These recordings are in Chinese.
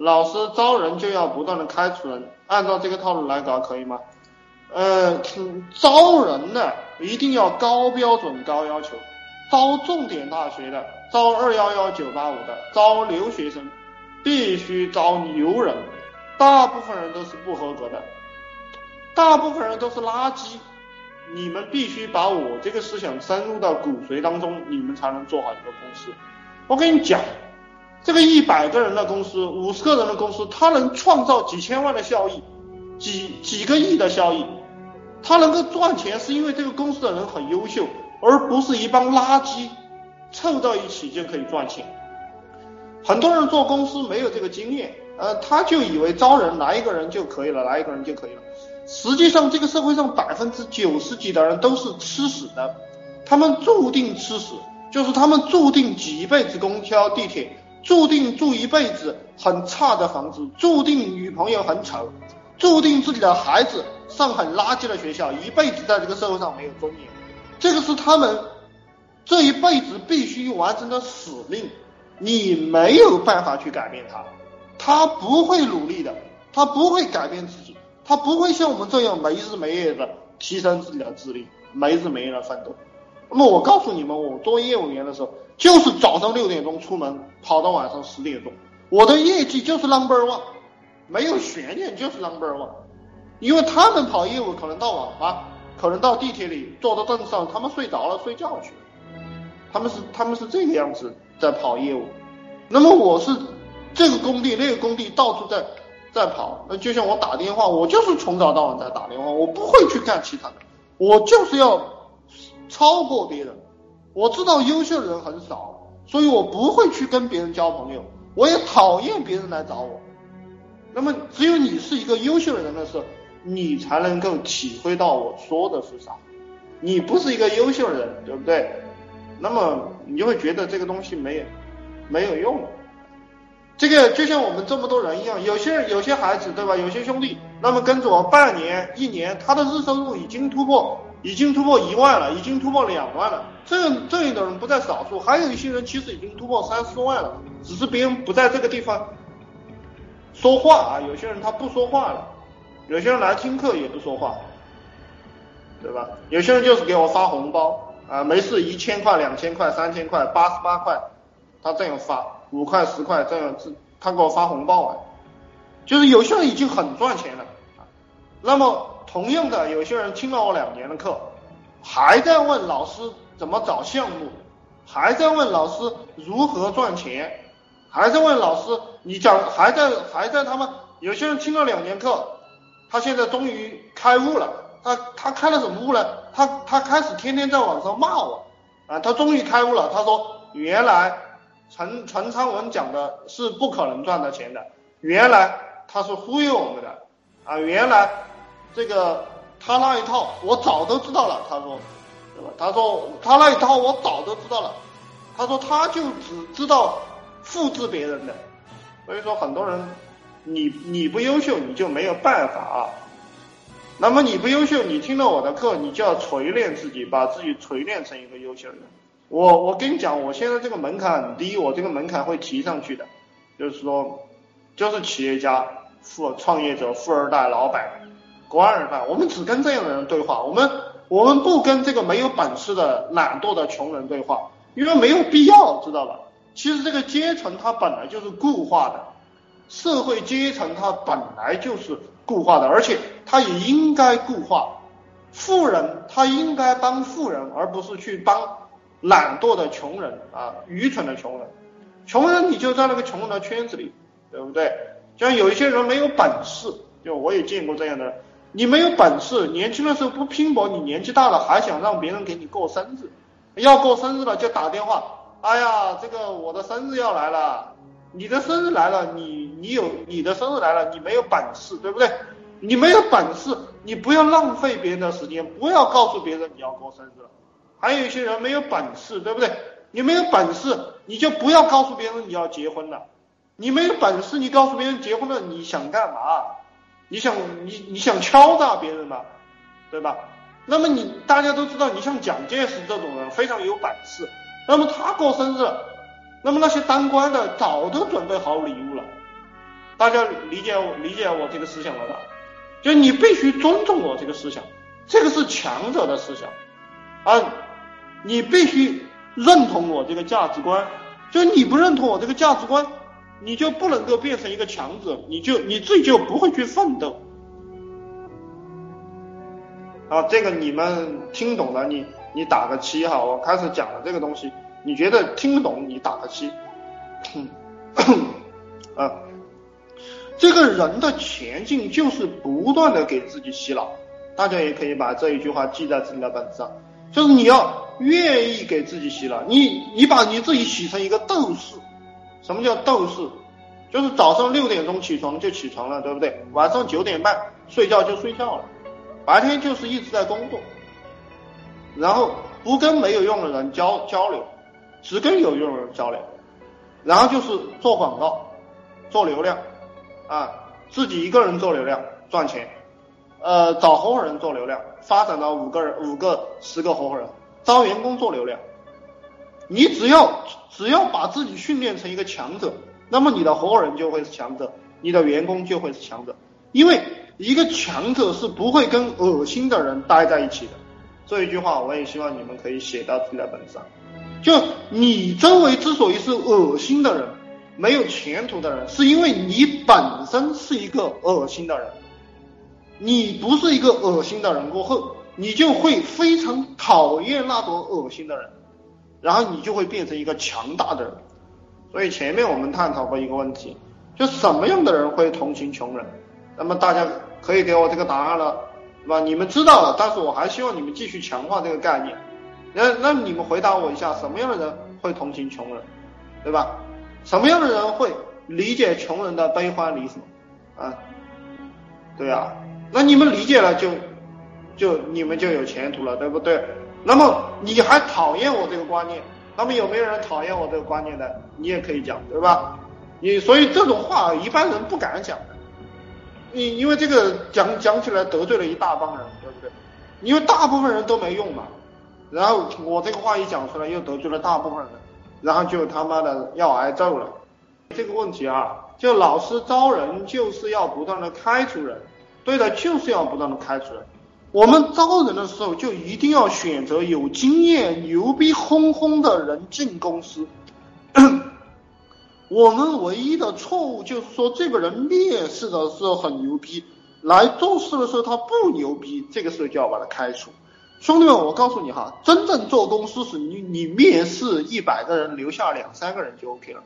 老师招人就要不断的开除人，按照这个套路来搞可以吗？呃，招人呢一定要高标准高要求，招重点大学的，招二幺幺九八五的，招留学生，必须招牛人，大部分人都是不合格的，大部分人都是垃圾，你们必须把我这个思想深入到骨髓当中，你们才能做好一个公司。我跟你讲。这个一百个人的公司，五十个人的公司，它能创造几千万的效益，几几个亿的效益，它能够赚钱，是因为这个公司的人很优秀，而不是一帮垃圾凑到一起就可以赚钱。很多人做公司没有这个经验，呃，他就以为招人来一个人就可以了，来一个人就可以了。实际上，这个社会上百分之九十几的人都是吃屎的，他们注定吃屎，就是他们注定几辈子公交地铁。注定住一辈子很差的房子，注定女朋友很丑，注定自己的孩子上很垃圾的学校，一辈子在这个社会上没有尊严。这个是他们这一辈子必须完成的使命，你没有办法去改变他，他不会努力的，他不会改变自己，他不会像我们这样没日没夜的提升自己的智力，没日没夜的奋斗。那么我告诉你们，我做业务员的时候。就是早上六点钟出门，跑到晚上十点钟，我的业绩就是 number one，没有悬念，就是 number one。因为他们跑业务可能到网吧，可能到地铁里坐到凳子上，他们睡着了睡觉去了，他们是他们是这个样子在跑业务。那么我是这个工地那个工地到处在在跑，那就像我打电话，我就是从早到晚在打电话，我不会去干其他的，我就是要超过别人。我知道优秀的人很少，所以我不会去跟别人交朋友，我也讨厌别人来找我。那么，只有你是一个优秀的人的时候，你才能够体会到我说的是啥。你不是一个优秀的人，对不对？那么你就会觉得这个东西没有没有用。这个就像我们这么多人一样，有些人有些孩子，对吧？有些兄弟，那么跟着我半年、一年，他的日收入已经突破。已经突破一万了，已经突破两万了，这这一的人不在少数，还有一些人其实已经突破三四万了，只是别人不在这个地方说话啊，有些人他不说话了，有些人来听课也不说话，对吧？有些人就是给我发红包啊，没事一千块、两千块、三千块、八十八块，他这样发五块、十块这样子，他给我发红包啊，就是有些人已经很赚钱了，那么。同样的，有些人听了我两年的课，还在问老师怎么找项目，还在问老师如何赚钱，还在问老师你讲，还在还在他们有些人听了两年课，他现在终于开悟了，他他开了什么悟呢？他他开始天天在网上骂我啊，他终于开悟了，他说原来陈陈昌文讲的是不可能赚到钱的，原来他是忽悠我们的啊，原来。这个他那一套我早都知道了，他说，他说他那一套我早都知道了，他说他就只知道复制别人的，所以说很多人你你不优秀你就没有办法，那么你不优秀，你听了我的课，你就要锤炼自己，把自己锤炼成一个优秀的人。我我跟你讲，我现在这个门槛很低，我这个门槛会提上去的，就是说，就是企业家、富创业者、富二代、老板。官二代，我们只跟这样的人对话，我们我们不跟这个没有本事的懒惰的穷人对话，因为没有必要，知道吧？其实这个阶层它本来就是固化的，社会阶层它本来就是固化的，而且它也应该固化。富人他应该帮富人，而不是去帮懒惰的穷人啊，愚蠢的穷人。穷人你就在那个穷人的圈子里，对不对？像有一些人没有本事，就我也见过这样的。你没有本事，年轻的时候不拼搏，你年纪大了还想让别人给你过生日，要过生日了就打电话，哎呀，这个我的生日要来了，你的生日来了，你你有你的生日来了，你没有本事，对不对？你没有本事，你不要浪费别人的时间，不要告诉别人你要过生日了。还有一些人没有本事，对不对？你没有本事，你就不要告诉别人你要结婚了。你没有本事，你告诉别人结婚了，你想干嘛？你想你你想敲诈别人吧，对吧？那么你大家都知道，你像蒋介石这种人非常有本事，那么他过生日，那么那些当官的早都准备好礼物了，大家理解我理解我这个思想了吧？就你必须尊重我这个思想，这个是强者的思想啊！你必须认同我这个价值观，就你不认同我这个价值观，你就不能够变成一个强者，你就你自己就不会去奋斗。啊，这个你们听懂了，你你打个七哈，我开始讲了这个东西，你觉得听不懂，你打个七。啊。这个人的前进就是不断的给自己洗脑，大家也可以把这一句话记在自己的本子上，就是你要愿意给自己洗脑，你你把你自己洗成一个斗士，什么叫斗士？就是早上六点钟起床就起床了，对不对？晚上九点半睡觉就睡觉了，白天就是一直在工作，然后不跟没有用的人交交流，只跟有用的人交流，然后就是做广告，做流量。啊，自己一个人做流量赚钱，呃，找合伙人做流量，发展到五个人、五个、十个合伙人，招员工做流量。你只要只要把自己训练成一个强者，那么你的合伙人就会是强者，你的员工就会是强者。因为一个强者是不会跟恶心的人待在一起的。这一句话我也希望你们可以写到自己的本子上。就你周围之所以是恶心的人。没有前途的人，是因为你本身是一个恶心的人。你不是一个恶心的人过后，你就会非常讨厌那种恶心的人，然后你就会变成一个强大的人。所以前面我们探讨过一个问题，就什么样的人会同情穷人？那么大家可以给我这个答案了，是吧？你们知道了，但是我还希望你们继续强化这个概念。那那你们回答我一下，什么样的人会同情穷人，对吧？什么样的人会理解穷人的悲欢离合啊？对啊，那你们理解了就就你们就有前途了，对不对？那么你还讨厌我这个观念？那么有没有人讨厌我这个观念的？你也可以讲，对吧？你所以这种话一般人不敢讲的，你因为这个讲讲起来得罪了一大帮人，对不对？因为大部分人都没用嘛，然后我这个话一讲出来又得罪了大部分人。然后就他妈的要挨揍了，这个问题啊，就老师招人就是要不断的开除人，对的，就是要不断的开除人。我们招人的时候就一定要选择有经验、牛逼哄哄的人进公司。我们唯一的错误就是说，这个人面试的时候很牛逼，来做事的时候他不牛逼，这个时候就要把他开除。兄弟们，我告诉你哈，真正做公司是你你面试一百个人，留下两三个人就 OK 了。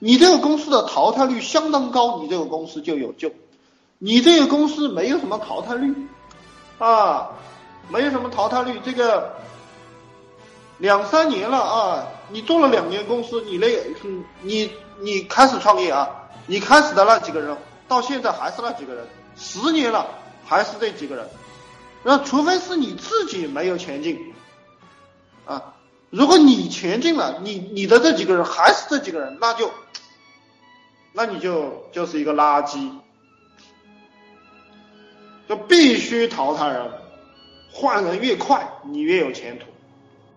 你这个公司的淘汰率相当高，你这个公司就有救。你这个公司没有什么淘汰率啊，没有什么淘汰率。这个两三年了啊，你做了两年公司，你那你你开始创业啊，你开始的那几个人，到现在还是那几个人，十年了还是这几个人。那除非是你自己没有前进，啊，如果你前进了，你你的这几个人还是这几个人，那就，那你就就是一个垃圾，就必须淘汰人，换人越快，你越有前途。